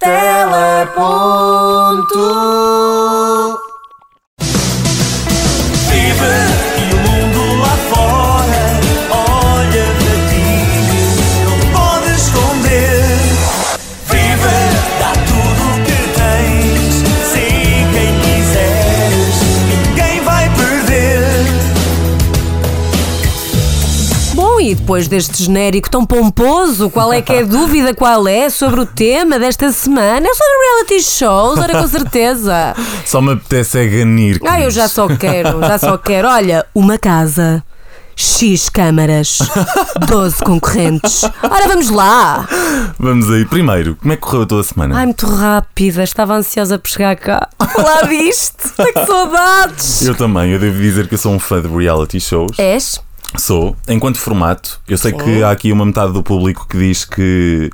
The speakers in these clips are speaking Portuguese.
Teleponto. Depois deste genérico tão pomposo, qual é que é a dúvida? Qual é sobre o tema desta semana? É sobre reality shows, era com certeza. Só me apetece é ganir. Ah, eu já só quero, já só quero. Olha, uma casa. X câmaras, 12 concorrentes. Ora, vamos lá! Vamos aí. Primeiro, como é que correu a tua semana? Ai, muito rápida, estava ansiosa por chegar cá. Lá viste? Que saudades! Eu também, eu devo dizer que eu sou um fã de reality shows. És? Sou, enquanto formato. Eu sei que há aqui uma metade do público que diz que,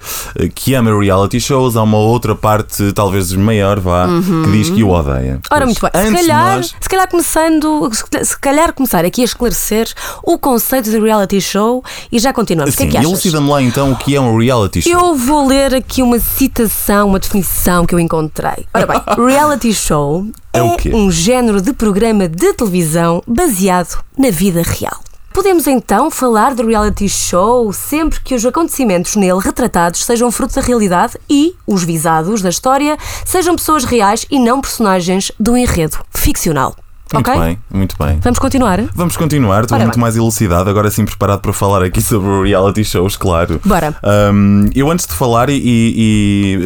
que ama reality shows, há uma outra parte, talvez maior, vá, que diz que o odeia. Uhum. Ora, Pois, muito bem. Se antes calhar, nós- se calhar começando, se calhar começar aqui a esclarecer o conceito de reality show e já continuamos. o que é Sim, que elucida-me lá então o que é um reality show. Eu vou ler aqui uma citação, uma definição que eu encontrei. Ora bem, reality show É quê? um género de programa de televisão baseado na vida real. Podemos então falar de reality show sempre que os acontecimentos nele retratados sejam fruto da realidade e os visados da história sejam pessoas reais e não personagens do enredo ficcional. Muito ok? bem, muito bem. Vamos continuar? Vamos continuar, estou Ora muito bem. mais elucidado, agora sim preparado para falar aqui sobre reality shows, claro. Bora. Um, eu antes de falar e,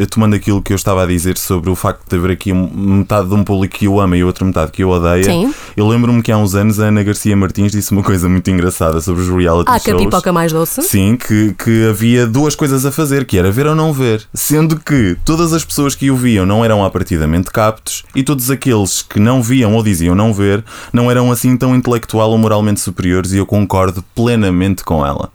e- tomando aquilo que eu estava a dizer sobre o facto de haver aqui metade de um público que eu ama e outra metade que eu odeia, Sim. eu lembro-me que há uns anos a Ana Garcia Martins disse uma coisa muito engraçada sobre os reality Ah, que a shows. pipoca mais doce? Sim, que, que havia duas coisas a fazer, que era ver ou não ver. Sendo que todas as pessoas que o viam não eram apartidamente captos e todos aqueles que não viam ou diziam não ver não eram assim tão intelectual ou moralmente superiores e eu concordo plenamente com ela.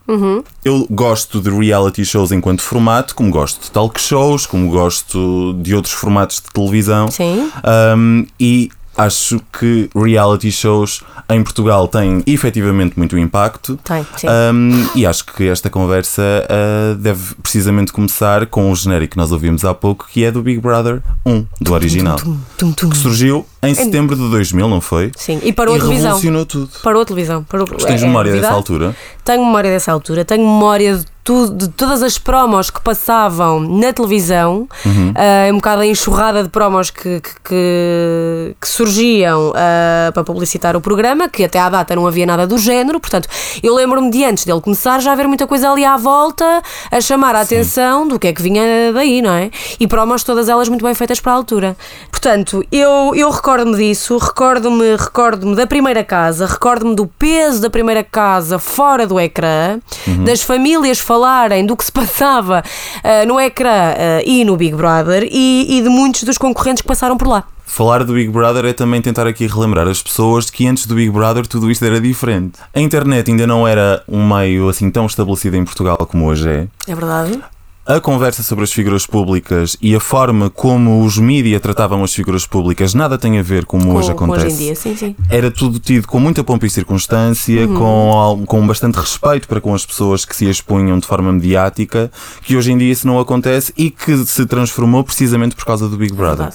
Eu gosto de reality shows enquanto formato, como gosto de talk shows, como gosto de outros formatos de televisão. Sim. Um, e acho que reality shows em Portugal têm efetivamente muito impacto. Tem, sim. Um, e acho que esta conversa uh, deve precisamente começar com o genérico que nós ouvimos há pouco, que é do Big Brother 1, do original. Tum, tum, tum. Que surgiu em setembro de 2000, não foi? Sim, e parou e a televisão. revolucionou tudo. Parou a televisão. Parou... Mas tens é- é memória dessa altura? Tenho memória dessa altura, tenho memória de, tudo, de todas as promos que passavam na televisão, Uhum. ah, um bocado a enxurrada de promos que, que, que- que surgiam ah, para publicitar o programa, que até à data não havia nada do género, portanto, eu lembro-me de antes dele começar já haver muita coisa ali à volta a chamar a atenção do que é que vinha daí, não é? E promos todas elas muito bem feitas para a altura. Portanto, eu, eu recordo-me disso, recordo-me recordo da primeira casa, recordo-me do peso da primeira casa fora do ecrã, das famílias falarem do que se passava ah, no ecrã ah, e no Big Brother e, e de muitos dos concorrentes que passaram por lá. Falar do Big Brother é também tentar aqui relembrar as pessoas de que antes do Big Brother tudo isto era diferente. A internet ainda não era um meio assim tão estabelecido em Portugal como hoje é. É verdade? A conversa sobre as figuras públicas e a forma como os mídia tratavam as figuras públicas nada tem a ver como hoje Com- com acontece. Hoje em dia, sim, sim. Era tudo tido com muita pompa e circunstância, Uhum. com, com bastante respeito para com as pessoas que se expunham de forma mediática, que hoje em dia isso não acontece e que se transformou precisamente por causa do Big Brother.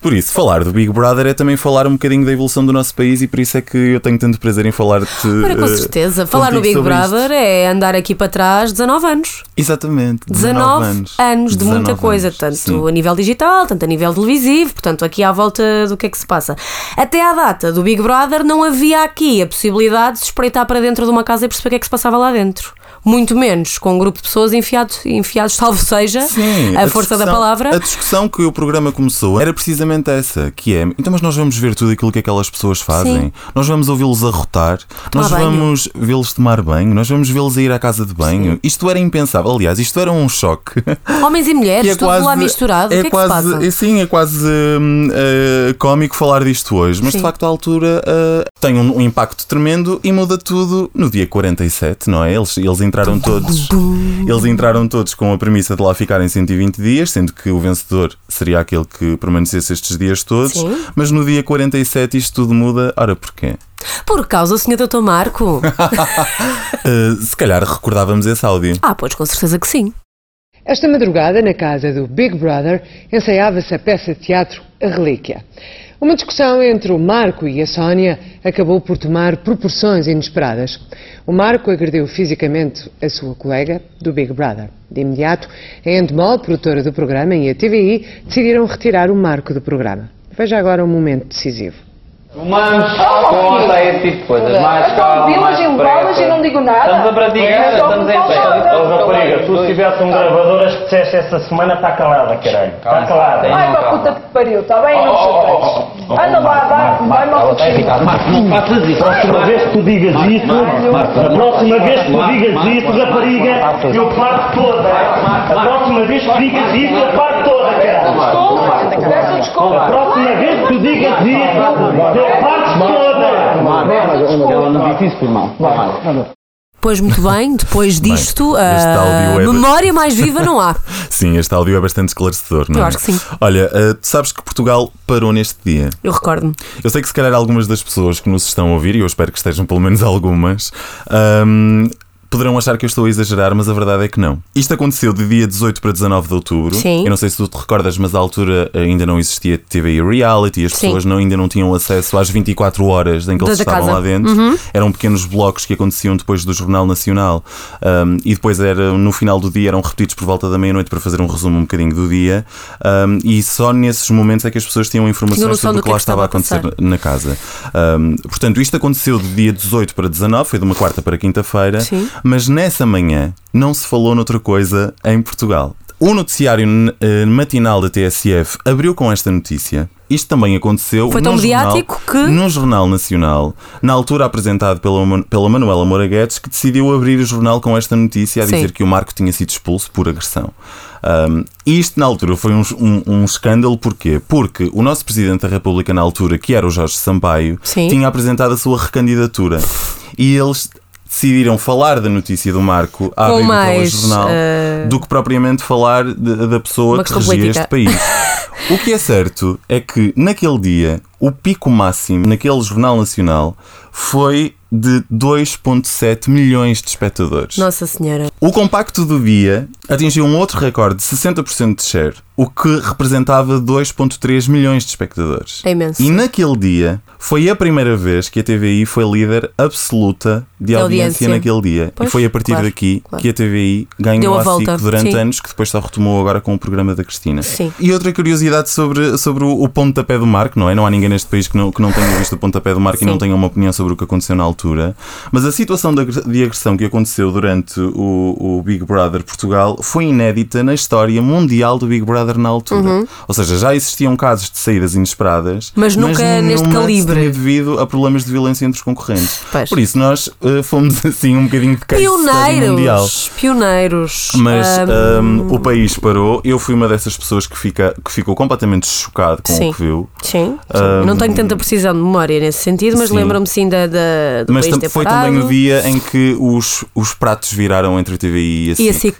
Por isso, falar do Big Brother é também falar um bocadinho da evolução do nosso país e por isso é que eu tenho tanto prazer em falar-te. Ora, com eh, certeza. Falar no Big sobre isto. Brother é andar aqui para trás 19 anos. Exatamente. 19, 19 anos, anos. de muita 19 coisa, anos, tanto sim. a nível digital, tanto a nível televisivo, portanto, aqui à volta do que é que se passa. Até à data do Big Brother não havia aqui a possibilidade de se espreitar para dentro de uma casa e perceber o que é que se passava lá dentro. Muito menos com um grupo de pessoas enfiados, enfiados salvo seja, Sim, a, força da palavra. A discussão que o programa começou era precisamente essa, que é, então mas nós vamos ver tudo aquilo que aquelas pessoas fazem, Sim. nós vamos ouvi-los arrotar, nós banho. vamos vê-los tomar banho, nós vamos vê-los a ir à casa de banho. Isto era impensável, aliás, isto era um choque. Homens e mulheres, tudo lá misturado. o que é que quase, se passa? é, Sim, é quase hum, eh, cómico falar disto hoje, mas Sim. de facto a altura eh, tem um, um impacto tremendo e muda tudo no dia 47, não é? Eles, eles entraram todos. Eles entraram todos com a premissa de lá ficarem 120 dias, sendo que o vencedor seria aquele que permanecesse estes dias todos. Sim. Mas no dia 47 isto tudo muda. Ora, porquê? Por causa do Sr. Dr. Marco. Eh, se calhar recordávamos esse áudio. ah, pois com certeza que sim. Esta madrugada, na casa do Big Brother, ensaiava-se a peça de teatro A Relíquia. Uma discussão entre o Marco e a Sónia acabou por tomar proporções inesperadas. O Marco agrediu fisicamente a sua colega do Big Brother. De imediato, a Endemol, produtora do programa, e a TVI decidiram retirar o Marco do programa. Veja agora um momento decisivo. Humanos, conta a esse tipo de coisas. Mais Então, calma, mais e levadas pressa. e não digo nada. Estamos a praticar, estamos em. Ó, rapariga, tu se tivesse um gravador, as que disseste esta semana, está calada, caralho. Está calada. Ai, para a puta que pariu, está bem? Não chateies. Anda lá, vai, vai mal Não faças isso. Próxima vez que tu digas isso, a próxima vez que tu digas isso, rapariga, eu parto toda. A próxima vez que digas isso, eu parto toda, caralho. Desculpa, peço A desculpa. próxima vez que tu digas isso, eu parto toda. Eu não disse isso por mal. Pois muito bem, depois disto, este a é- memória mais viva não há. Sim, este áudio é bastante esclarecedor, não é? Eu acho que sim. Olha, eh, tu sabes que Portugal parou neste dia. Eu recordo-me. Eu sei que se calhar algumas das pessoas que nos estão a ouvir, e eu espero que estejam pelo menos algumas, ahm, poderão achar que eu estou a exagerar, mas a verdade é que não. Isto aconteceu de dia 18 para 19 de outubro. Sim. Eu não sei se tu te recordas, mas à altura ainda não existia TV reality, as Sim. pessoas não, ainda não tinham acesso às 24 horas em que eles estavam casa. lá dentro. Uhum. Eram pequenos blocos que aconteciam depois do Jornal Nacional ahm, e depois era, no final do dia eram repetidos por volta da meia-noite para fazer um resumo um bocadinho do dia. ahm, e só nesses momentos é que as pessoas tinham informações sobre o que que é lá que estava a estava a acontecer na casa. Um, portanto, isto aconteceu de dia 18 para 19, foi de uma quarta para quinta-feira, Sim. Mas nessa manhã não se falou noutra coisa em Portugal. O noticiário eh, matinal da TSF abriu com esta notícia. Isto também aconteceu Foi tão no jornal, que- no Jornal Nacional, na altura apresentado pela, pela Manuela Moura Guedes, que decidiu abrir o jornal com esta notícia a Sim. dizer que o Marco tinha sido expulso por agressão. Um, isto na altura foi um, um- um escândalo, porquê? Porque o nosso Presidente da República na altura, que era o Jorge Sampaio, Sim. tinha apresentado a sua recandidatura e eles decidiram falar da notícia do Marco a Com abrir o mais, telejornal eh, do que propriamente falar de- da pessoa que regia política. este país. O que é certo é que naquele dia o pico máximo naquele jornal nacional foi de 2,7 milhões de espectadores. Nossa Senhora. O compacto do dia atingiu um outro recorde de 60% de share, o que representava 2,3 milhões de espectadores. É imenso. E naquele dia foi a primeira vez que a TVI foi líder absoluta de audiência, audiência. naquele dia. Pois, e foi a partir claro, daqui claro. que a TVI ganhou a a volta, SIC durante sim. anos, que depois só retomou agora com o programa da Cristina. Sim. E outra curiosidade sobre, sobre o, o pontapé do Marco, não é? Não há ninguém neste país que não, que não tenha visto o pontapé do Marco Sim. e não tenha uma opinião sobre o que aconteceu na altura. Mas a situação de agre- de agressão que aconteceu durante o, o Big Brother Portugal foi inédita na história mundial do Big Brother na altura. Ou seja, já existiam casos de saídas inesperadas, Uhum. Mas nunca neste nenhuma se calibre. devido a problemas de violência entre os concorrentes. Pois. Por isso, nós eh, fomos assim um bocadinho de study mundial. Pioneiros. Pioneiros. Mas Ahm, hum, o país parou. Eu fui uma dessas pessoas que, fica, que ficou completamente chocado com Sim. o que viu. Sim, sim. Ahm, não tenho tanta precisão de memória nesse sentido, mas lembro-me sim da, da, Mas tam- foi também o dia em que os, os pratos viraram entre a TVI e a SIC. E a SIC.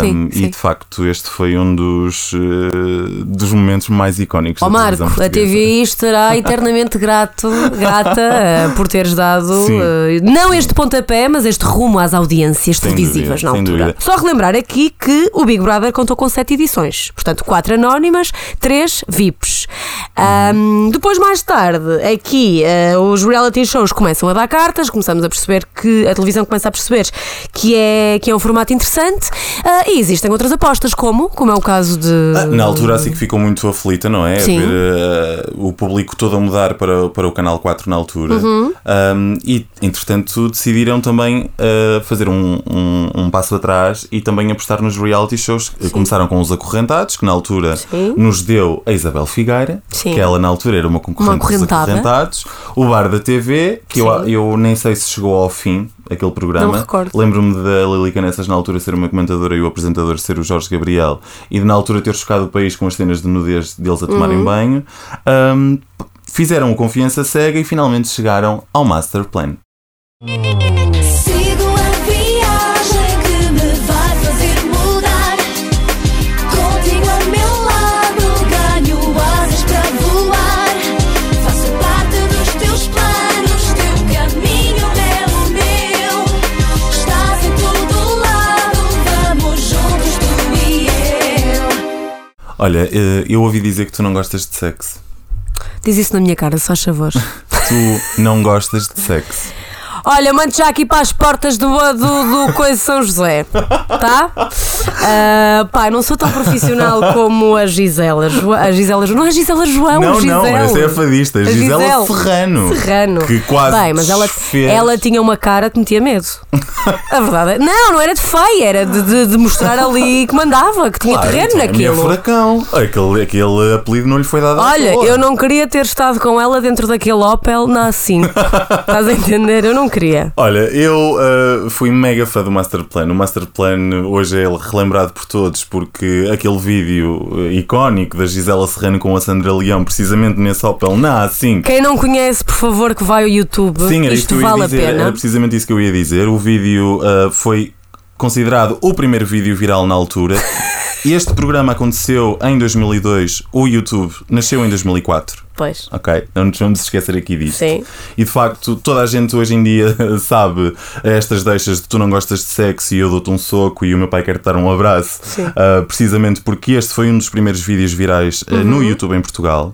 Sim, e sim. de facto este foi um dos, eh, dos momentos mais icónicos Ó da Marco, a. TVI estará eternamente grato, grata eh, por teres dado eh, não este pontapé, mas este rumo às audiências Sem televisivas dúvida, na altura. dúvida. Só relembrar aqui que o Big Brother contou com sete edições, portanto, quatro anónimas, três VIPs. Ahm, depois, mais tarde, aqui os reality shows começam a dar cartas, começamos a perceber que a televisão começa a perceber que é, que é um formato interessante ah, e existem outras apostas, como, como é o caso de. Ah, Na altura a SIC ficou muito aflita, não é? A Sim. ver eh, o público todo a mudar para, para o Canal 4 na altura. Uhum. Um, e, entretanto, decidiram também eh, fazer um, um, um passo atrás e também apostar nos reality shows. Começaram com os Acorrentados, que na altura Sim. nos deu a Isabel Figueira, Sim. que ela na altura era uma concorrente dos acorrentada. Acorrentados. O Bar da TV, que eu, Sim. eu nem sei se chegou ao fim, aquele programa. Lembro-me da Lili Canessas na altura ser uma comentadora e o apresentador ser o Jorge Gabriel e de na altura ter chocado o país com as cenas de nudez deles a tomarem banho. Ahm, p- fizeram o confiança cega e finalmente chegaram ao Master Plan. Sigo Olha, eh, eu ouvi dizer que tu não gostas de sexo. Diz isso na minha cara, só favor. Tu não gostas de sexo. Olha, mando já aqui para as portas do, do, do Coisa São José, tá? Ah, pá, não sou tão profissional como a Gisela. Jo- A Gisela, não é a Gisela João, não, Gisele. não, essa é a fadista. A Gisela Gisele. Serrano. Serrano. Que quase Bem, mas ela, fez- ela tinha uma cara que metia medo. A verdade é. Não, não era de feia, era de, de- de mostrar ali que mandava, que tinha Claro, terreno então, minha naquilo. furacão. Aquele, aquele apelido não lhe foi dado Olha, eu não queria ter estado com ela dentro daquele Opel na assim. Estás a entender? Eu não queria. Olha, eu uh, fui mega fã do Master Plan. O Master Plan hoje é relembrado por todos porque aquele vídeo uh, icónico da Gisela Serrano com a Sandra Leão, precisamente nesse Opel na A5. Quem não conhece, por favor, que vai ao YouTube. Sim, era isso que Isto eu ia vale dizer. a pena. Era precisamente isso que eu ia dizer. O vídeo uh, foi considerado o primeiro vídeo viral na altura. Este programa aconteceu em 2002. O YouTube nasceu em 2004. Pois. Ok, não nos vamos esquecer aqui disso. Sim. E de facto, toda a gente hoje em dia sabe estas deixas de tu não gostas de sexo e eu dou-te um soco e o meu pai quer te dar um abraço. Sim. Ah, precisamente porque este foi um dos primeiros vídeos virais ah, Uhum. no YouTube em Portugal.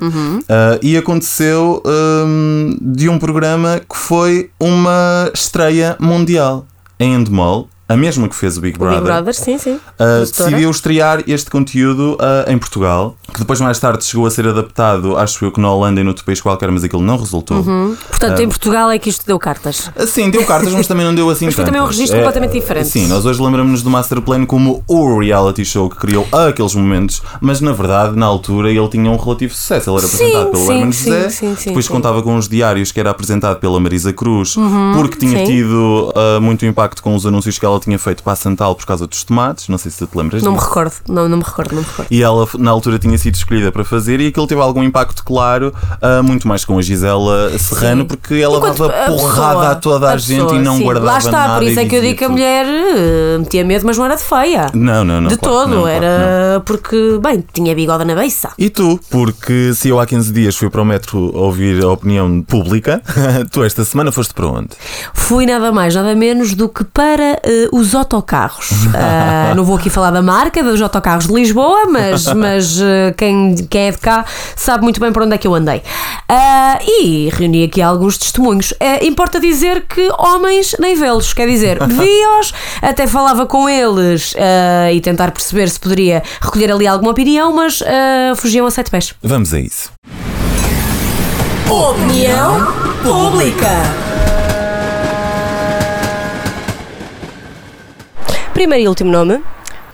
Ah, e aconteceu hum, de um programa que foi uma estreia mundial em Endemol. A mesma que fez o Big O Brother. Big Brother, sim, sim. Uh, decidiu estrear este conteúdo uh, em Portugal, que depois mais tarde chegou a ser adaptado, acho eu que na Holanda e noutro país qualquer, mas aquilo não resultou. Uhum. Portanto, Ah. em Portugal é que isto deu cartas. Uh, Sim, deu cartas, mas também não deu assim Mas foi também um registro completamente diferente. Sim, nós hoje lembramos do Master Plan como o reality show que criou aqueles momentos, mas na verdade, na altura, ele tinha um relativo sucesso. Ele era Sim, apresentado pelo sim, Hermano sim, José, sim, sim, depois contava com os diários que era apresentado pela Marisa Cruz, porque tinha tido uh, muito impacto com os anúncios que ela tinha feito para a Santal por causa dos tomates. Não sei se tu te lembras Não me disso. recordo. Não, não me recordo, não me recordo. E ela, na altura, tinha sido escolhida para fazer e aquilo teve algum impacto, claro, ah, muito mais com a Gisela Serrano, Sim. porque ela Enquanto dava a porrada pessoa- a toda a, gente pessoa, e não sim. guardava Lá está, nada. por isso é que eu digo que a tudo. mulher eh, metia medo, mas não era de feia. Não, não, não. de claro todo, não, claro que não. era porque, bem, tinha bigode na beiça. E tu? Porque se eu há 15 dias fui para o metro ouvir a opinião pública, tu esta semana foste para onde? Fui nada mais, nada menos do que para eh, os autocarros. Ah, não vou aqui falar da marca dos autocarros de Lisboa, mas, mas eh, quem, quem é de cá sabe muito bem para onde é que eu andei. Ah, e reuni aqui alguns testemunhos. Importa dizer que homens nem vê-los, quer dizer, vi-os, até falava com eles e tentar perceber se poderia recolher ali alguma opinião, mas fugiam a sete pés. Vamos a isso. Opinião pública. Primeiro e último nome.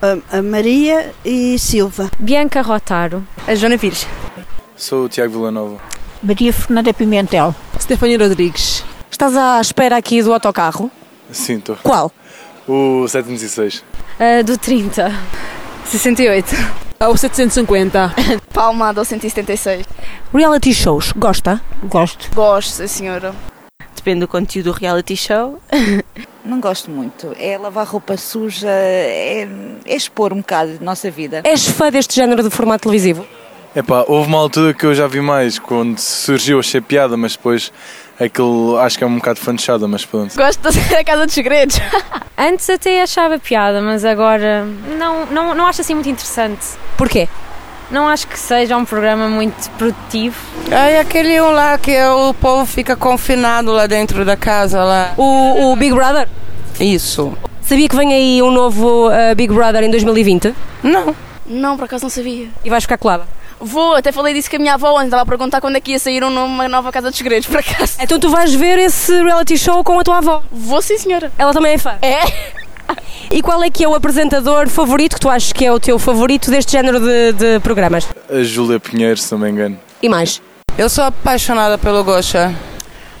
A, a Maria e Silva. Bianca Rotaro. A Joana Pires. Sou o Tiago Villanova. Maria Fernanda Pimentel. Stefania Rodrigues. Estás à espera aqui do autocarro? Sim, estou. Qual? O 706. Ah, do 30. 68. Ao 750. Palmada ao 176. Reality shows, gosta? Gosto. Gosto, sim, senhora. Depende do conteúdo do reality show. Não gosto muito. É lavar roupa suja, é, é expor um bocado de nossa vida. És fã deste género de formato televisivo? Epá, houve uma altura que eu já vi mais, quando surgiu achei piada, mas depois aquilo acho que é um bocado fanchada, mas pronto. Gosto da Casa dos Segredos. Antes até achava piada, mas agora não, não, não acho assim muito interessante. Porquê? Não acho que seja um programa muito produtivo. É aquele um lá que o povo fica confinado lá dentro da casa lá. O, o Big Brother? Isso. Sabia que vem aí um novo uh, Big Brother em 2020? Não. Não, por acaso não sabia. E vais ficar colada? Vou, até falei disso com a minha avó ontem, estava a perguntar quando é que ia sair uma nova Casa dos Segredos, por acaso. Então tu vais ver esse reality show com a tua avó? Vou sim, senhora. Ela também é fã? É. E qual é que é o apresentador favorito que tu achas que é o teu favorito deste género de, de programas? A Júlia Pinheiro, se não me engano. E mais? Eu sou apaixonada pelo Gosha.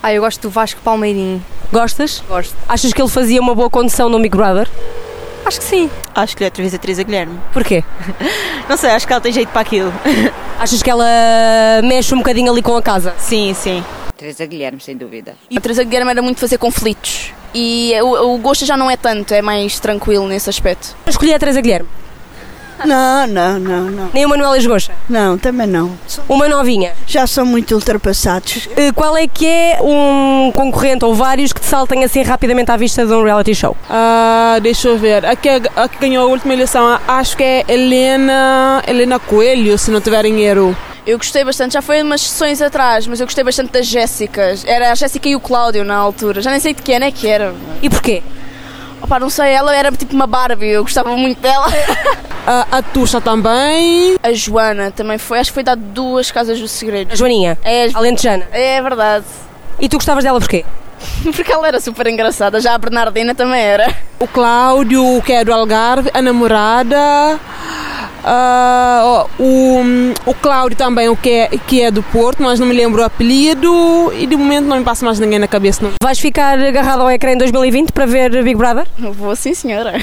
Ah, eu gosto do Vasco Palmeirinho. Gostas? Gosto. Achas que ele fazia uma boa condução no Big Brother? Acho que sim. Acho que lhe atriz a Teresa Guilherme. Porquê? Não sei, acho que ela tem jeito para aquilo. Achas que ela mexe um bocadinho ali com a casa? Sim, sim. Teresa Guilherme, sem dúvida. E a Teresa Guilherme era muito fazer conflitos. E o, o gosto já não é tanto, é mais tranquilo nesse aspecto. Escolhi a Teresa Guilherme. Não, não, não, não. Nem o Manuel Esgocha? Não, também não. Uma novinha? Já são muito ultrapassados. Eh, Qual é que é um concorrente ou vários que te saltem assim rapidamente à vista de um reality show? Ah, deixa eu ver. A que, a que ganhou a última eleição, acho que é Helena, Helena Coelho, se não tiver erro. Eu gostei bastante, já foi umas sessões atrás, mas eu gostei bastante das Jéssicas. Era a Jéssica e o Cláudio na altura. Já nem sei de quem é que era. E porquê? Opa, não sei, ela era tipo uma Barbie, eu gostava muito dela. A, a Tuxa também. A Joana também foi, acho que foi dar duas casas do segredo. A Joaninha? É, a Alentejana? É verdade. E tu gostavas dela porquê? Porque ela era super engraçada, já a Bernardina também era. O Cláudio, que é do Algarve, a namorada. Ah, o, o Cláudio também, o que é, que é do Porto, mas não me lembro o apelido e de momento não me passa mais ninguém na cabeça. Não. Vais ficar agarrado ao ecrã em 2020 para ver Big Brother? Vou sim, senhora.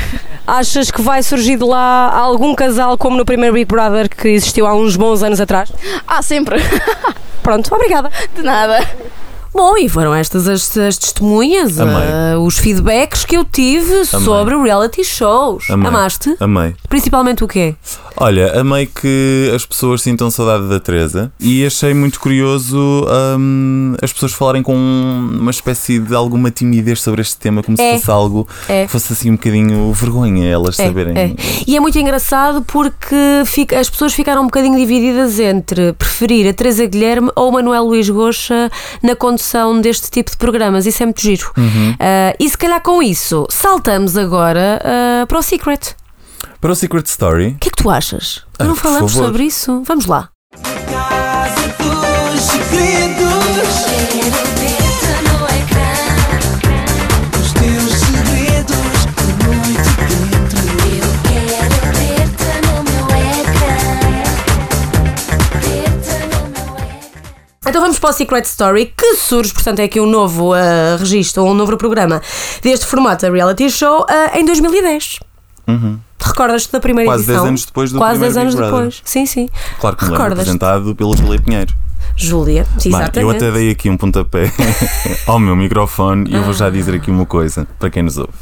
Achas que vai surgir de lá algum casal como no primeiro Big Brother que existiu há uns bons anos atrás? Ah, sempre. Pronto, obrigada. De nada. Bom, e foram estas as, as testemunhas, Amei. ah, os feedbacks que eu tive sobre reality shows. Amei. Amaste? Amei. Principalmente o quê? Olha, amei que as pessoas sintam saudade da Teresa e achei muito curioso hum, as pessoas falarem com uma espécie de alguma timidez sobre este tema, como É. se fosse algo É. que fosse assim um bocadinho vergonha elas É, saberem. é. E é muito engraçado porque fica- as pessoas ficaram um bocadinho divididas entre preferir a Teresa Guilherme ou o Manuel Luís Goxa na condução deste tipo de programas. Isso é muito giro. Uhum. Ah, e se calhar com isso, saltamos agora ah, para o Secret. Para o Secret Story, O que é que tu achas? Ah, Não por falamos sobre isso? Vamos lá. Os Então vamos para o Secret Story, que surge, portanto, é aqui um novo ah, registro, um novo programa deste formato da reality show ah, em 2010. Uhum. Recordas-te da primeira Quase edição? 10 anos depois do Quase primeiro 10 anos Big depois. Sim, sim. claro que me lembro apresentado pela Julia Pinheiro. Júlia, Bem, exatamente. eu até dei aqui um pontapé ao meu microfone e eu vou já dizer aqui uma coisa para quem nos ouve.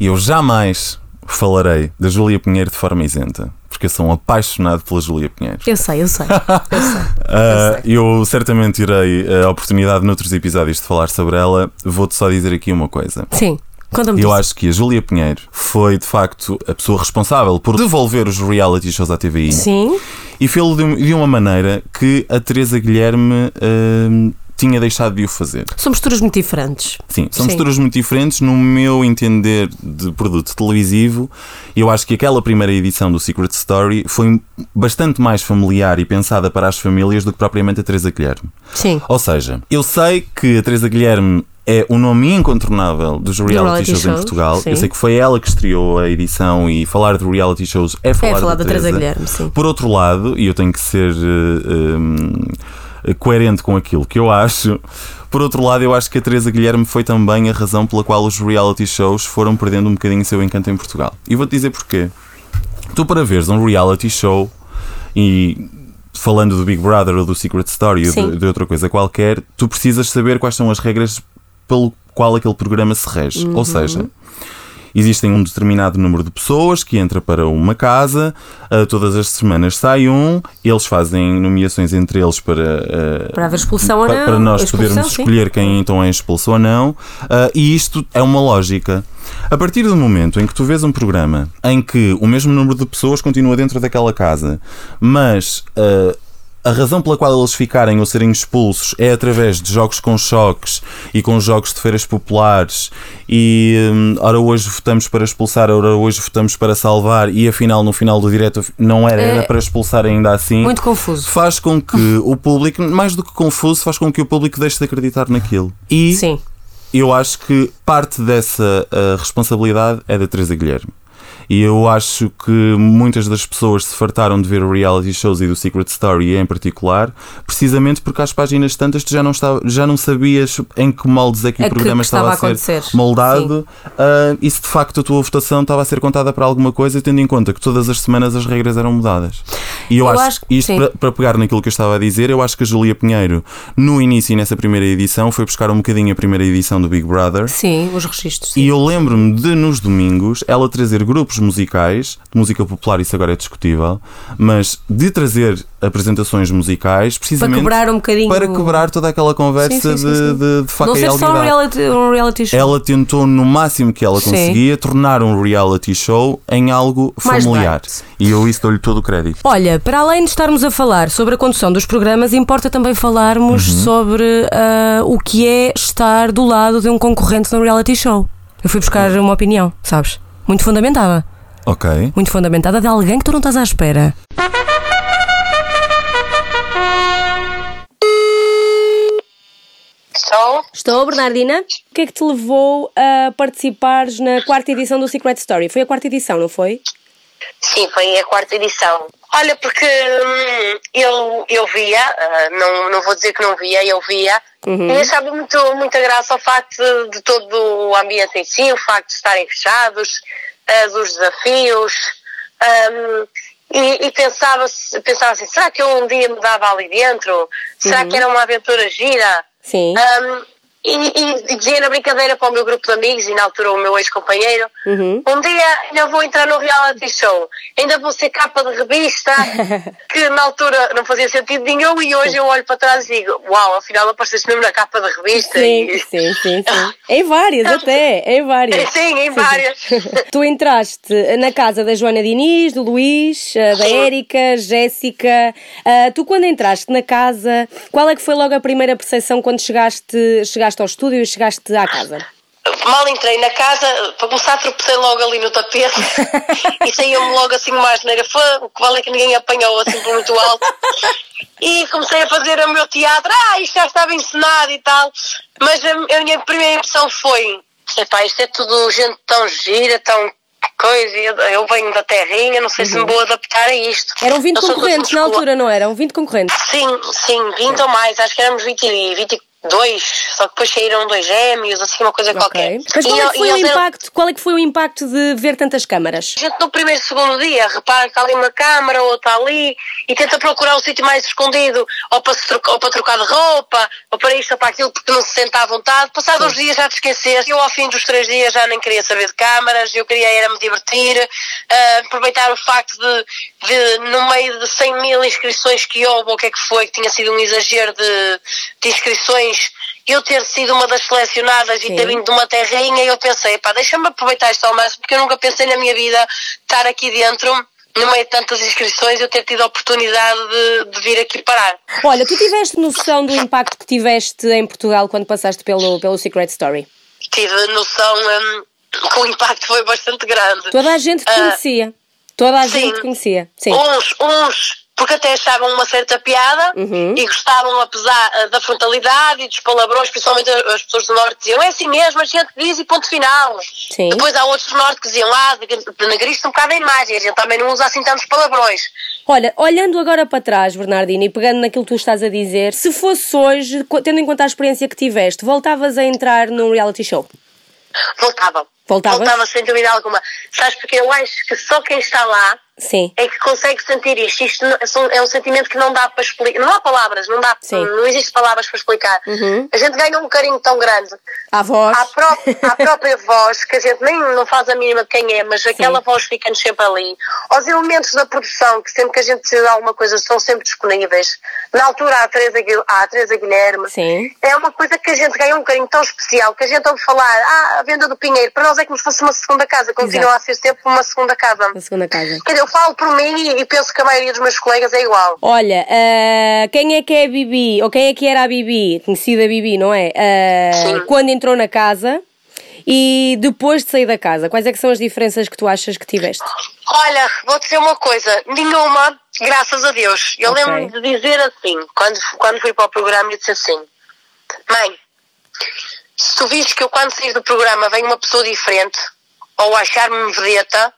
Eu jamais falarei da Júlia Pinheiro de forma isenta, porque eu sou um apaixonado pela Júlia Pinheiro. Eu sei, eu sei. Eu sei. Ah, eu certamente irei a oportunidade noutros episódios de falar sobre ela. Vou-te só dizer aqui uma coisa. Sim, conta-me Eu disso. acho que a Júlia Pinheiro foi de facto a pessoa responsável por devolver os reality shows à TVI Sim. e fê-lo de, uma maneira que a Teresa Guilherme hum, tinha deixado de o fazer. São posturas muito diferentes. Sim, são Sim. posturas muito diferentes no meu entender de produto televisivo. Eu acho que aquela primeira edição do Secret Story foi bastante mais familiar e pensada para as famílias do que propriamente a Teresa Guilherme. Sim. Ou seja, eu sei que a Teresa Guilherme é o nome incontornável dos reality, reality shows, em shows, Portugal. sim. Eu sei que foi ela que estreou a edição e falar de reality shows é falar, falar da Teresa Teresa Guilherme, sim. Por outro lado, e eu tenho que ser eh, coerente com aquilo que eu acho. Por outro lado, eu acho que a Teresa Guilherme foi também a razão pela qual os reality shows foram perdendo um bocadinho o seu encanto em Portugal. E vou-te dizer porquê. Tu, para veres um reality show e falando do Big Brother ou do Secret Story ou de, de outra coisa qualquer, tu precisas saber quais são as regras pelo qual aquele programa se rege. Uhum. Ou seja, existem um determinado número de pessoas que entra para uma casa, ah, todas as semanas sai um, eles fazem nomeações entre eles para, ah, Para haver expulsão ou pa- não. para nós Expulsão, podermos sim. escolher quem então é expulso ou não, ah, e isto é uma lógica. A partir do momento em que tu vês um programa em que o mesmo número de pessoas continua dentro daquela casa, mas a razão pela qual eles ficarem ou serem expulsos é através de jogos com choques e com jogos de feiras populares e hum, ora hoje votamos para expulsar, ora hoje votamos para salvar e afinal no final do direto não era, era É para expulsar ainda assim Muito confuso. faz com que o público, mais do que confuso, faz com que o público deixe de acreditar naquilo. E Sim. eu acho que parte dessa ah, responsabilidade é da Teresa Guilherme. E eu acho que muitas das pessoas se fartaram de ver reality shows e do Secret Story em particular, precisamente porque às páginas tantas tu já não, estava, já não sabias em que moldes é que É o programa que estava estava, a ser moldado ah, e se de facto a tua votação estava a ser contada para alguma coisa, tendo em conta que todas as semanas as regras eram mudadas. E eu, Eu acho, acho que- isto sim. para, para pegar naquilo que eu estava a dizer, eu acho que a Julia Pinheiro, no início, nessa primeira edição, foi buscar um bocadinho a primeira edição do Big Brother. Sim, os registros. E eu lembro-me de, nos domingos, ela trazer grupos musicais, de música popular, isso agora é discutível, mas de trazer apresentações musicais, precisamente quebrar um bocadinho- para quebrar toda aquela conversa Sim, sim, sim, de, de, de faca Não ser só um reality, um reality show. Ela tentou no máximo que ela conseguia tornar um reality show em algo Mais familiar. E eu isso dou-lhe todo o crédito. Olha, para além de estarmos a falar sobre a condução dos programas, importa também falarmos Uhum. sobre ah, o que é estar do lado de um concorrente no reality show. Eu fui buscar uma opinião, sabes? Muito fundamentada. Ok. Muito fundamentada de alguém que tu não estás à espera. Estou? Estou, Bernardina. O que é que te levou a participares na quarta edição do Secret Story? Foi a quarta edição, não foi? Sim, foi a quarta edição. Olha, porque hum, eu, eu via, ah, não, não vou dizer que não via, eu via, Uhum. e achava muito, muita graça ao facto de, de todo o ambiente em si, o facto de estarem fechados, ah, dos desafios, hum, e, e pensava, pensava assim, será que eu um dia me dava ali dentro? Será Uhum. que era uma aventura gira? Sim. Um, e, e- dizia na brincadeira para o meu grupo de amigos e na altura o meu ex-companheiro Uhum. um dia ainda vou entrar no reality show ainda vou ser capa de revista que na altura não fazia sentido nenhum e hoje eu olho para trás e digo uau, afinal apareceste mesmo na capa de revista Sim, e... sim, sim, sim. Em várias até, em várias. Sim, em várias. tu entraste na casa da Joana Diniz, do Luís, eh, da Érica, Jéssica. Ah, tu quando entraste na casa, qual é que foi logo a primeira percepção quando chegaste, chegaste chegaste ao estúdio e chegaste à casa? Mal entrei na casa, para começar tropecei logo ali no tapete e saiu-me logo assim uma asneira. Foi, o que vale é que ninguém apanhou assim por muito alto. E comecei a fazer o meu teatro. Ah, isto já estava encenado e tal. Mas a, a minha primeira impressão foi: epá, isto é tudo gente tão gira, tão coisa, eu venho da terrinha, não sei uhum. se me uhum. vou adaptar a isto. Eram 20 concorrentes na altura, não eram? 20 concorrentes? Sim, sim, 20 é. ou mais, acho que éramos 20, 20 dois, só que depois saíram dois gêmeos, assim, uma coisa okay. qualquer. Mas qual, e, é que foi o impacto, eram... qual é que foi o impacto de ver tantas câmaras? A gente no primeiro, segundo dia repara que está ali uma câmara, ou está ali, e tenta procurar o sítio mais escondido, ou para, trocar, ou para trocar de roupa, ou para isto ou para aquilo, porque não se senta à vontade. Passados os dias já te esqueces Eu, ao fim dos três dias, já nem queria saber de câmaras, eu queria era me divertir, uh, aproveitar o facto de, de, no meio de 100 mil inscrições que houve, ou o que é que foi, que tinha sido um exagero de, de inscrições eu ter sido uma das selecionadas Sim. e ter vindo de uma terrinha, eu pensei, pá, deixa-me aproveitar isto ao máximo, porque eu nunca pensei na minha vida estar aqui dentro, no meio de tantas inscrições, eu ter tido a oportunidade de, de vir aqui parar. Olha, tu tiveste noção do impacto que tiveste em Portugal quando passaste pelo, pelo Secret Story? Tive noção hum, que o impacto foi bastante grande. Toda a gente te Ah, conhecia. Toda a sim. gente te conhecia. Sim. Uns, uns, porque até achavam uma certa piada Uhum. e gostavam, apesar ah, da frontalidade e dos palavrões, principalmente as as pessoas do Norte diziam é assim mesmo, a gente diz e ponto final. Sim. Depois há outros do Norte que diziam, ah, denegriste um bocado a imagem, a gente também não usa assim tantos palavrões. Olha, olhando agora para trás, Bernardino, e pegando naquilo que tu estás a dizer, se fosse hoje, tendo em conta a experiência que tiveste, voltavas a entrar num reality show? Voltava. Voltavas? Voltava sem dúvida alguma. Sabes, porque eu acho que só quem está lá Sim. é que consegue sentir isto. Isto são- é um sentimento que não dá para explicar. Não há palavras, não dá, Sim. não existe palavras para explicar. Uhum. A gente ganha um carinho tão grande. À voz. À, pró à própria voz, que a gente nem não faz a mínima de quem é, mas aquela voz fica-nos sempre ali. Aos elementos da produção, que sempre que a gente precisa de alguma coisa estão sempre disponíveis. Na altura há a Teresa, Guil- a Teresa Guilherme. Sim. É uma coisa que a gente ganha um carinho tão especial, que a gente ouve falar, ah, a venda do Pinheiro, para nós é como se fosse uma segunda casa, continua Exato. a ser sempre uma segunda casa. Na segunda casa. Quer dizer, falo por mim e penso que a maioria dos meus colegas é igual. Olha, ah, quem é que é a Bibi, ou quem é que era a Bibi, conhecida Bibi, não é? Ah, quando entrou na casa e depois de sair da casa, quais é que são as diferenças que tu achas que tiveste? Olha, vou dizer uma coisa, nenhuma, graças a Deus. Eu Ok. lembro-me de dizer assim, quando, quando fui para o programa, eu disse assim: Mãe, se tu vires que eu, quando sair do programa, vem uma pessoa diferente, ou achar-me vedeta,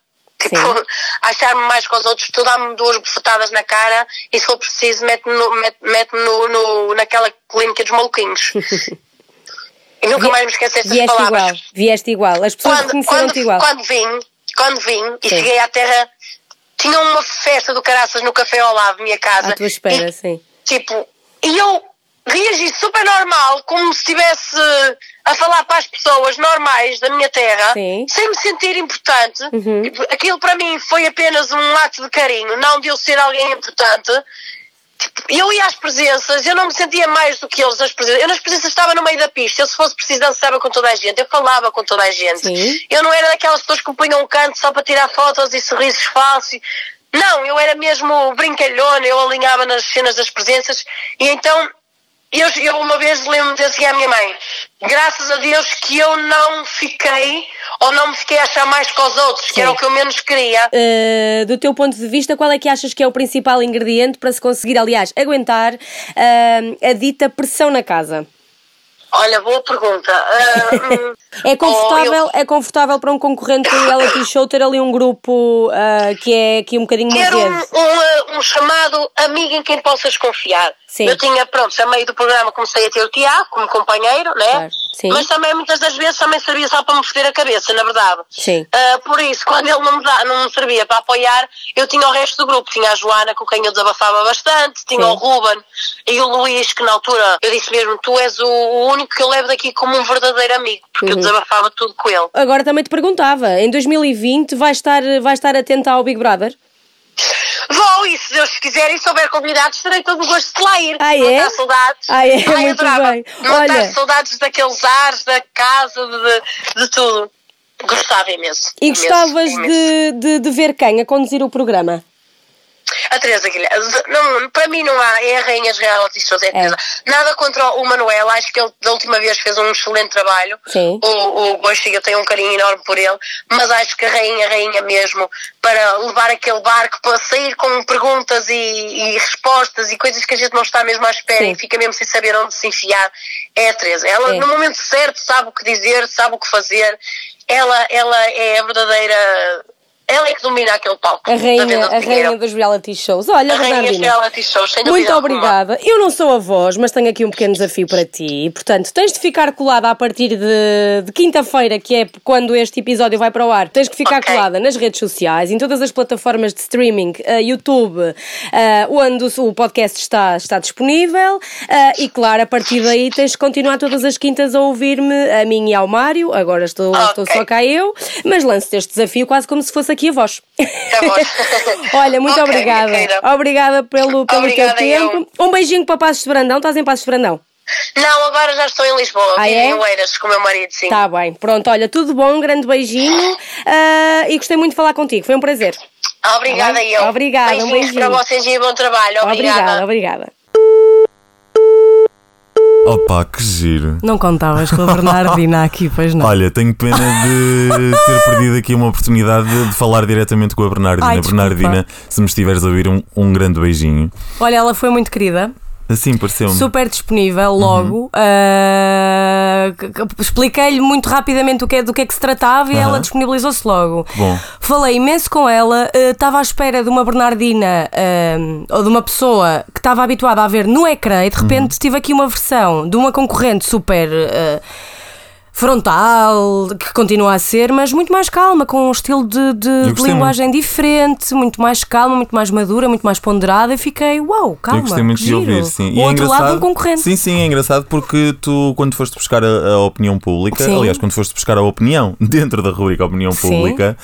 tipo, achar-me mais que os outros, tu dá-me duas bofetadas na cara e, se for preciso, mete-me no, mete, mete no, no, naquela clínica dos maluquinhos. e nunca mais me esqueço estas Vieste palavras. igual, vieste igual. As pessoas Quando, reconheceram-te quando, igual. quando vim, quando vim e Sim. cheguei à terra, tinha uma festa do caraças no café ao lado da minha casa. À tua espera, E, sim. Tipo, e eu reagi super normal, como se estivesse a falar para as pessoas normais da minha terra, Sim. sem me sentir importante. Uhum. Aquilo para mim foi apenas um ato de carinho, não de eu ser alguém importante. Tipo, eu ia às presenças, eu não me sentia mais do que eles nas presenças. Eu nas presenças estava no meio da pista. Eu, se fosse preciso, dançava com toda a gente. Eu falava com toda a gente. Sim. Eu não era daquelas pessoas que punham um canto só para tirar fotos e sorrisos falsos. Não, eu era mesmo brincalhona, eu alinhava nas cenas das presenças. E então, eu, eu uma vez lembro-me de dizer assim à minha mãe: graças a Deus que eu não fiquei, ou não me fiquei a achar mais que os outros, que era o que eu menos queria. Uh, do teu ponto de vista, qual é que achas que é o principal ingrediente para se conseguir, aliás, aguentar uh, a dita pressão na casa? Olha, boa pergunta. Hum, É confortável, oh, eu é confortável para um concorrente do reality show ter ali um grupo uh, que é aqui um bocadinho mais Quero um, um, um chamado amigo em quem possas confiar. Sim. Eu tinha, pronto, a meio do programa comecei a ter o Tiago como companheiro, né? Claro, sim. Mas também muitas das vezes também servia só para me foder a cabeça, na verdade. Sim. Ah, por isso, quando ele não me, dá, não me servia para apoiar, eu tinha o resto do grupo. Tinha a Joana, com quem eu desabafava bastante, tinha Sim. o Ruben e o Luís, que na altura eu disse mesmo: Tu és o, único que eu levo daqui como um verdadeiro amigo, porque eu Uhum. desabafava tudo com ele. Agora também te perguntava, em 2020 vais estar, vais estar atenta ao Big Brother? Vou, e se Deus quiser e souber convidados, terei todo o gosto de lá ir. Ah, é? está saudades. Ah, é? Ai, Muito adorava. bem. Não Olha- saudades daqueles ares, da casa, de, de, de tudo. Gostava imenso. E imenso, gostavas imenso. de, de, de ver quem a conduzir o programa? A Teresa Guilherme, não, para mim não há, é a rainha dos reality shows, é a Teresa. Nada contra o Manuel, acho que ele da última vez fez um excelente trabalho. Sim. O, o Gostiga tem um carinho enorme por ele, mas acho que a rainha, a rainha mesmo, para levar aquele barco, para sair com perguntas e, e respostas e coisas que a gente não está mesmo à espera Sim. e fica mesmo sem saber onde se enfiar, é a Teresa. Ela, É. no momento certo, sabe o que dizer, sabe o que fazer. Ela, ela é a verdadeira. Ela é que domina aquele palco. A rainha, a rainha dos reality shows. Olha, A rainha dos reality shows, sem Muito dúvida alguma. obrigada. Eu não sou a voz, mas tenho aqui um pequeno desafio para ti. Portanto, tens de ficar colada a partir de, de quinta-feira, que é quando este episódio vai para o ar. Tens que ficar colada nas redes sociais, em todas as plataformas de streaming, eh, YouTube, eh, onde o, o podcast está, está disponível. eh, e claro, a partir daí tens de continuar todas as quintas a ouvir-me, a mim e ao Mário. Agora estou, estou só cá eu, mas lanço-te este desafio quase como se fosse aqui a voz. Olha, muito Ok, minha obrigada. Obrigada pelo, pelo Obrigada, teu tempo. Um beijinho para Passos de Brandão. Estás em Passos de Brandão? Não, agora já estou em Lisboa, Ah, é? em Oeiras com o meu marido, sim. Tá bem. Pronto, olha, tudo bom. Um grande beijinho. ah, e gostei muito de falar contigo. Foi um prazer. Obrigada, Tá eu. Obrigada, um Beijinhos beijinho. para vocês e bom trabalho. Obrigada, obrigada. Opa, que giro. Não contavas com a Bernardina aqui, pois não? Olha, tenho pena de ter perdido aqui uma oportunidade de, de falar diretamente com a Bernardina. Ai. Bernardina, se me estiveres a ouvir, um, um grande beijinho. Olha, ela foi muito querida. Assim pareceu-me. Super disponível logo. Ah, c- c- Expliquei-lhe muito rapidamente o que é, do que é que se tratava e Aham. ela disponibilizou-se logo. Bom. Falei imenso com ela, eh, estava à espera de uma Bernardina ah, ou de uma pessoa que estava habituada a ver no ecrã e de repente tive aqui uma versão de uma concorrente super. Frontal, que continua a ser, mas muito mais calma, com um estilo de, de- de linguagem diferente, muito mais calma, muito mais madura, muito mais ponderada. E fiquei, uau, calma. Eu gostei muito de ouvir, sim. O é outro lado um concorrente. Sim, sim, é engraçado porque tu, quando foste buscar a, a opinião pública, Sim. aliás, quando foste buscar a opinião dentro da rubrica Opinião Sim. Pública,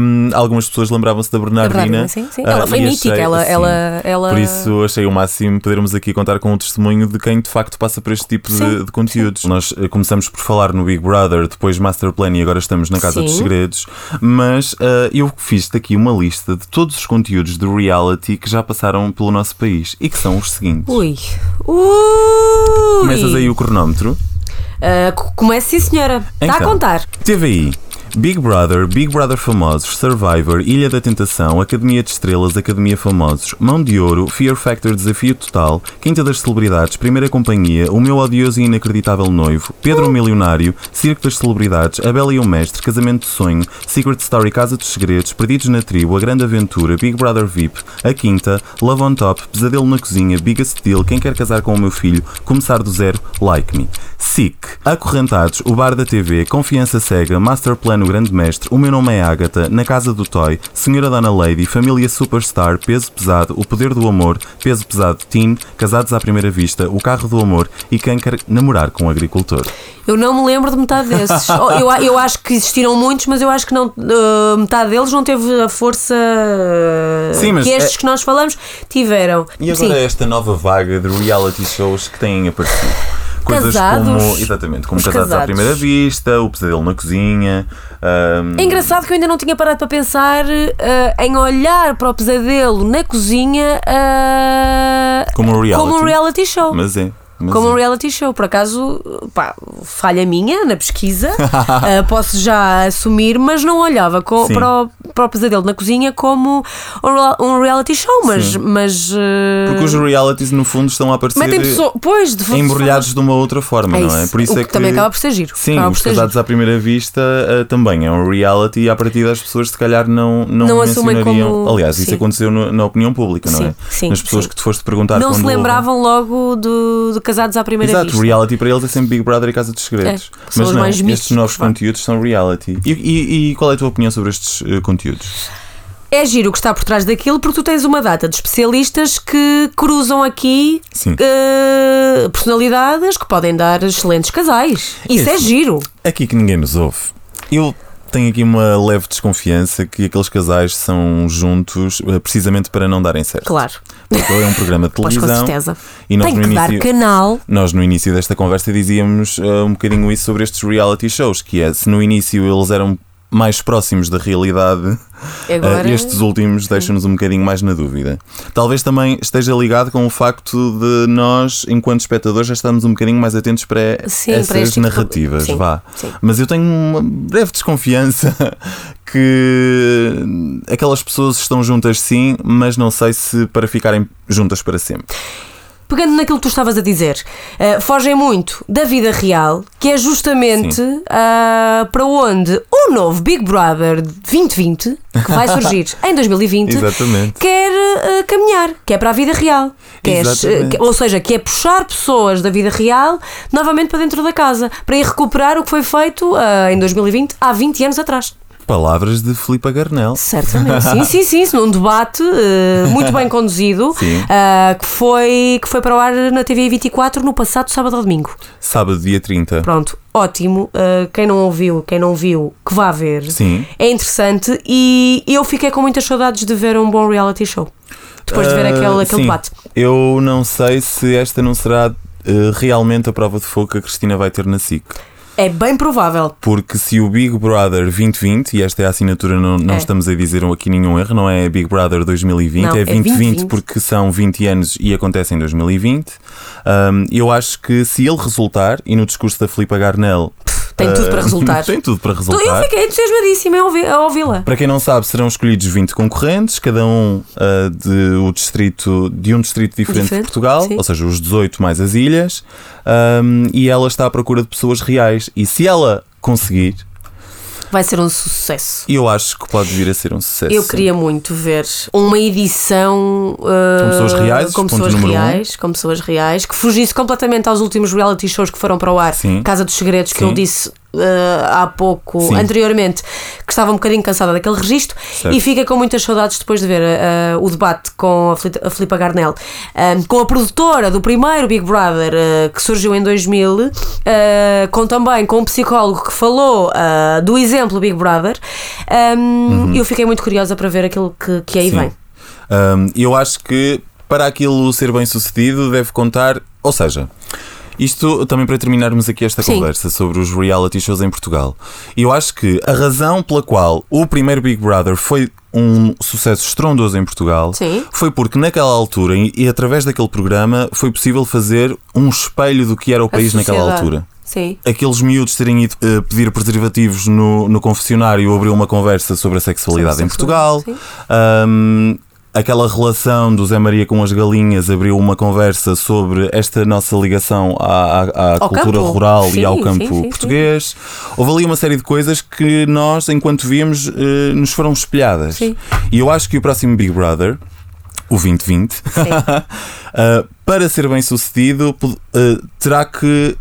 hum, algumas pessoas lembravam-se da Bernardina. Bernardina, sim, sim. Ah, Ela foi mítica, ela- sim. ela- ela- Por isso achei o máximo podermos aqui contar com o testemunho de quem de facto passa por este tipo de, de conteúdos. Nós eh, começamos por falar no Big Brother, depois Master Plan e agora estamos na Casa Sim. dos Segredos, mas ah, eu fiz aqui uma lista de todos os conteúdos de reality que já passaram pelo nosso país e que são os seguintes. Ui. Ui. Começas aí o cronómetro. Ah, co- comece, sim, senhora. Está a Então, contar. TVI. Big Brother, Big Brother Famosos, Survivor, Ilha da Tentação, Academia de Estrelas, Academia Famosos, Mão de Ouro, Fear Factor Desafio Total, Quinta das Celebridades, Primeira Companhia, O Meu Odioso e Inacreditável Noivo, Pedro o Milionário, Circo das Celebridades, A Bela e o Mestre, Casamento de Sonho, Secret Story Casa dos Segredos, Perdidos na Tribo, A Grande Aventura, Big Brother VIP, A Quinta, Love on Top, Pesadelo na Cozinha, Biggest Deal, Quem Quer Casar com o Meu Filho, Começar do Zero, Like Me. SIC, Acorrentados, O Bar da TV, Confiança Cega, Master Plan no Grande Mestre, O Meu Nome é Ágata, Na Casa do Toy, Senhora Dona Lady, Família Superstar, Peso Pesado, O Poder do Amor, Peso Pesado Teen, Casados à Primeira Vista, O Carro do Amor e Quem Quer Namorar com o Agricultor. Eu não me lembro de metade desses. Oh, eu, eu acho que existiram muitos, mas eu acho que não, uh, metade deles não teve a força uh, Sim, que estes é- que nós falamos tiveram. E agora Sim. esta nova vaga de reality shows que têm aparecido. Coisas Casados. como, exatamente, como Os Casados à casados. Primeira Vista, O Pesadelo na Cozinha. ahm, É engraçado que eu ainda não tinha parado para pensar uh, em olhar para o pesadelo na cozinha uh, Como um reality. como um reality show. Mas é. Mas como é. um reality show, por acaso, pá, falha minha na pesquisa, uh, posso já assumir, mas não olhava co- Sim. para o, para o pesadelo na cozinha como um, rea- reality show, mas. Sim. mas uh, Porque os realities, no fundo, estão a aparecer metem pessoas. Pois, de embrulhados de uma outra forma, É não é? isso. Por isso O é que também acaba por ser giro. Sim, os casados à primeira vista ah, também é um reality e a partir das pessoas se calhar não, não, Não assumem mencionariam. como- Aliás, isso sim. aconteceu no- na opinião pública, não Sim, é? sim, Nas pessoas que tu foste perguntar não se lembravam logo do, do Casados à Primeira Exato, Vista. reality para eles é sempre Big Brother e Casa dos Segredos. É, Mas não, estes novos conteúdos são reality. E, e- e qual é a tua opinião sobre estes eh, conteúdos? É giro o que está por trás daquilo porque tu tens uma data de especialistas que cruzam aqui eh, personalidades que podem dar excelentes casais. Isso é Isso. giro. Aqui que ninguém nos ouve. Eu tenho aqui uma leve desconfiança que aqueles casais são juntos eh, precisamente para não darem certo. Claro. Porque é um programa de Pois com televisão. certeza. E nós Tem no que dar início, canal. Nós no início desta conversa dizíamos eh, um bocadinho isso sobre estes reality shows, que é se no início eles eram mais próximos da realidade, Agora- eh, estes últimos deixam-nos um bocadinho mais na dúvida. Talvez também esteja ligado com o facto de nós, enquanto espectadores, já estamos um bocadinho mais atentos para Sim, para essas este tipo narrativas, sim, vá. sim. Mas eu tenho uma breve desconfiança que aquelas pessoas estão juntas sim, mas não sei se para ficarem juntas para sempre. Pegando naquilo que tu estavas a dizer, eh, fogem muito da vida real, que é justamente ah, para onde o novo Big Brother 2020, que vai surgir em 2020, Exatamente. quer eh, caminhar, que é para a vida real. Que é, eh, ou seja, que é puxar pessoas da vida real novamente para dentro da casa, para ir recuperar o que foi feito ah, em 2020, há 20 anos atrás. Palavras de Filipe Garnel. Certamente. Sim, sim, sim, num debate eh, muito bem conduzido, ah, que, foi, que foi para o ar na TV 24 no passado sábado ou domingo. Sábado, dia 30. Pronto, ótimo. Ah, quem não ouviu, quem não viu, que vá ver. Sim. É interessante e eu fiquei com muitas saudades de ver um bom reality show. Depois de ver aquele, aquele sim. debate. Eu não sei se esta não será realmente a prova de fogo que a Cristina vai ter na SIC. É bem provável. Porque se o Big Brother 2020, e esta é a assinatura, não, não É. estamos a dizer aqui nenhum erro, não é Big Brother 2020, Não, é é 2020 2020. porque são 20 anos e acontece em 2020. Um, eu acho que se ele resultar, e no discurso da Filipa Garnel. Tem tudo para uh, resultar. tem tudo para Eu resultar. fiquei entusiasmadíssima a ouvi- a ouvi-la. Para quem não sabe, serão escolhidos 20 concorrentes, cada um ah, de, o distrito, de um distrito diferente, Diferente, de Portugal, sim. ou seja, os 18 mais as ilhas, ahm, e ela está à procura de pessoas reais. E se ela conseguir, Vai ser um sucesso. eu acho que pode vir a ser um sucesso. Eu sim. queria muito ver uma edição uh, Com pessoas reais, com pessoas número um. reais, com pessoas reais, que fugisse completamente aos últimos reality shows que foram para o ar, Sim. Casa dos Segredos, que Sim. eu disse há pouco, Sim. anteriormente, que estava um bocadinho cansada daquele registro Certo. e fica com muitas saudades depois de ver uh, o debate com a, Fili- a Filipa Garnel, com a produtora do primeiro Big Brother que surgiu em 2000, uh, com também com um psicólogo que falou do exemplo Big Brother. Um, Eu fiquei muito curiosa para ver aquilo que, que aí Uhum. Sim. vem. Um, eu acho que para aquilo ser bem sucedido deve contar, ou seja, isto também para terminarmos aqui esta Sim. conversa sobre os reality shows em Portugal. Eu acho que a razão pela qual o primeiro Big Brother foi um sucesso estrondoso em Portugal Sim. foi porque naquela altura e, através daquele programa foi possível fazer um espelho do que era o país naquela altura Sim. aqueles miúdos terem ido eh, pedir preservativos no, no confessionário abriu uma conversa sobre a sexualidade Sobre a em Portugal. Ahm, aquela relação do Zé Maria com as galinhas abriu uma conversa sobre esta nossa ligação à, à- à cultura campo. rural Sim, e ao campo sim, sim. português. Houve ali uma série de coisas que nós, enquanto víamos, eh, nos foram espelhadas. Sim. E eu acho que o próximo Big Brother. O 2020, ah, para ser bem sucedido, ah, terá que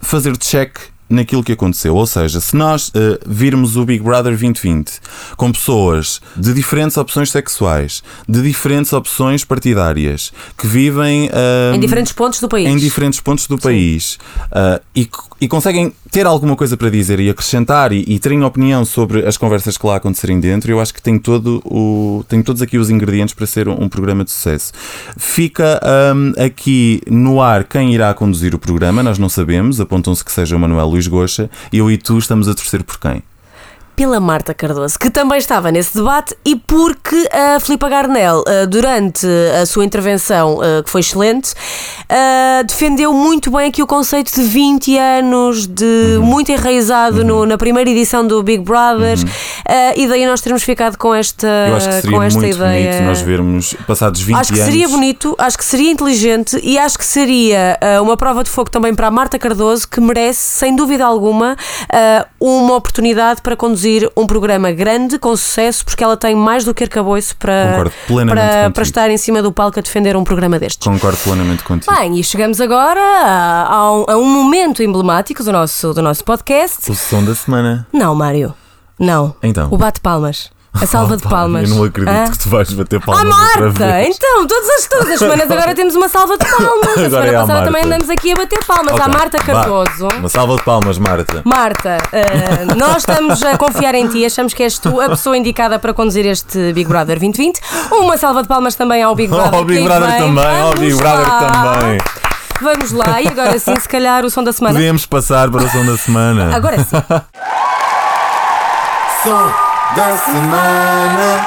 fazer check naquilo que aconteceu. Ou seja, se nós eh, virmos o Big Brother 2020 com pessoas de diferentes opções sexuais, de diferentes opções partidárias, que vivem eh, Em diferentes pontos do país. em diferentes pontos do país ah, e, e conseguem ter alguma coisa para dizer e acrescentar e, e terem opinião sobre as conversas que lá acontecerem dentro, eu acho que tem, todo o, tem todos aqui os ingredientes para ser um, um programa de sucesso. Fica ahm, aqui no ar quem irá conduzir o programa, nós não sabemos, apontam-se que seja o Manuel Luís Goxa, eu e tu estamos a torcer por quem? Pela Marta Cardoso, que também estava nesse debate, e porque a Filipa Garnel, eh, durante a sua intervenção, eh, que foi excelente, eh, defendeu muito bem aqui o conceito de 20 anos, de muito enraizado no- na primeira edição do Big Brothers, eh, e daí nós termos ficado com esta, Eu acho que seria com esta muito ideia. bonito nós vermos, passados 20 Acho que anos. seria bonito, acho que seria inteligente e acho que seria uma prova de fogo também para a Marta Cardoso, que merece, sem dúvida alguma, uma oportunidade para conduzir um programa grande, com sucesso, porque ela tem mais do que arcabouço para, para, para estar em cima do palco a defender um programa destes. Concordo plenamente contigo. Bem, e chegamos agora a, a um, a um momento emblemático do nosso, do nosso podcast. O som da semana. Não, Mário. Não. Então. O bate-palmas. A salva de Opa, palmas. Eu não acredito Hã? que tu vais bater Ah, palmas outra Marta! vez. Então, todas as, todas as semanas agora temos uma salva de palmas. A Agora semana é a passada também andamos aqui a bater palmas à Ok, Marta. Cardoso. Uma salva de palmas, Marta. Marta, eh, nós estamos a confiar em ti, achamos que és tu a pessoa indicada para conduzir este Big Brother 2020. Uma salva de palmas também ao Big Brother. Ao Big que Brother vem. também, ao Big Brother lá. também. Vamos lá, e agora sim, se calhar o som da semana. Podemos passar para o som da semana. Agora sim. som da semana.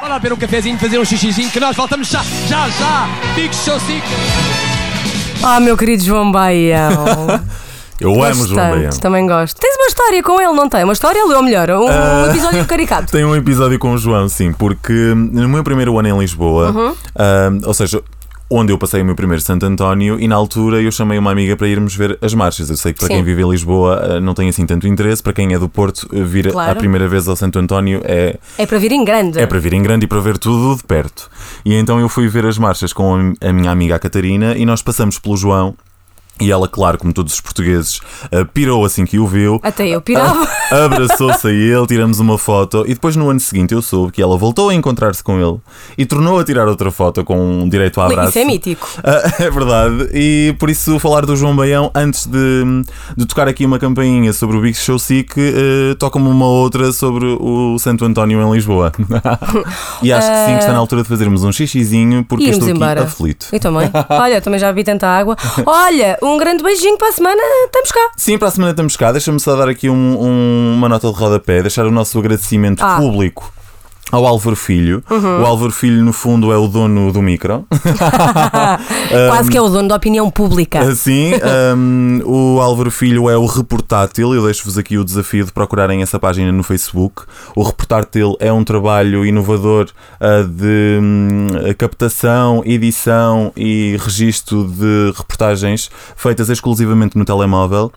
Bora beber um cafezinho, fazer um xixizinho, que nós voltamos já, já, já. Big Show 5. Ah, meu querido João Baião. Eu amo João Baião. Também gosto. Tens uma história com ele, não tem? Uma história ou melhor, um Ah. episódio caricato. Tem um episódio com o João, sim, porque no meu primeiro ano em Lisboa, Uhum. ah, ou seja, onde eu passei o meu primeiro Santo António, e na altura eu chamei uma amiga para irmos ver as marchas. Eu sei que para Sim. quem vive em Lisboa ah, não tem assim tanto interesse, para quem é do Porto, ah, vir Claro. a primeira vez ao Santo António é, É para vir em grande. É para vir em grande e para ver tudo de perto. E então eu fui ver as marchas com a a minha amiga a Catarina e nós passamos pelo João. E ela, claro, como todos os portugueses, eh, pirou assim que o viu. Até eu pirava. Abraçou-se a ele, tiramos uma foto e depois no ano seguinte eu soube que ela voltou a encontrar-se com ele e tornou a tirar outra foto com um direito a abraço. Isso é mítico. Ah, é verdade, e por isso falar do João Baião antes de, de tocar aqui uma campainha sobre o Big Show Sick, eh, toca-me uma outra sobre o Santo António em Lisboa. e acho que sim, que está na altura de fazermos um xixizinho porque Irmos estou aqui embora. aflito. Eu também. Olha, também já bebi tanta água. Olha, um grande beijinho para a semana. Estamos cá. Sim, para a semana estamos cá. Deixa-me só dar aqui um- um- uma nota de rodapé, deixar o nosso agradecimento Ah. público. Ao Álvaro Filho. Uhum. O Álvaro Filho, no fundo, é o dono do micro. Quase que é o dono da opinião pública. Assim, um, o Álvaro Filho é o Reportátil. Eu deixo-vos aqui o desafio de procurarem essa página no Facebook. O Reportátil é um trabalho inovador uh, de hum, captação, edição e registro de reportagens feitas exclusivamente no telemóvel.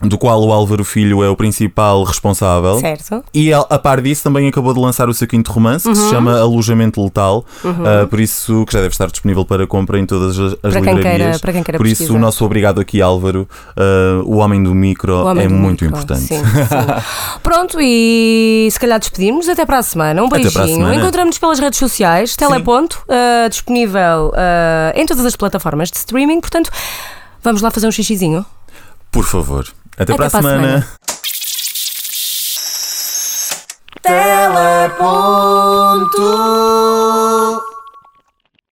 Do qual o Álvaro Filho é o principal responsável. Certo. E a, par disso também acabou de lançar o seu quinto romance, que se Uhum. chama Alojamento Letal. Uhum. Uh, por isso, que já deve estar disponível para compra em todas as, Para quem livrarias. queira- para quem queira por isso, pesquisar. o nosso obrigado aqui, Álvaro. Uh, o homem do micro homem é do muito micro, importante. sim, sim. Pronto, e se calhar despedimos. Até para a semana. Um beijinho. Encontramos-nos pelas redes sociais. Teleponto, uh, disponível em todas as plataformas de streaming. Portanto, vamos lá fazer um xixizinho. Por favor. Até, Até para a semana. semana. Teleponto.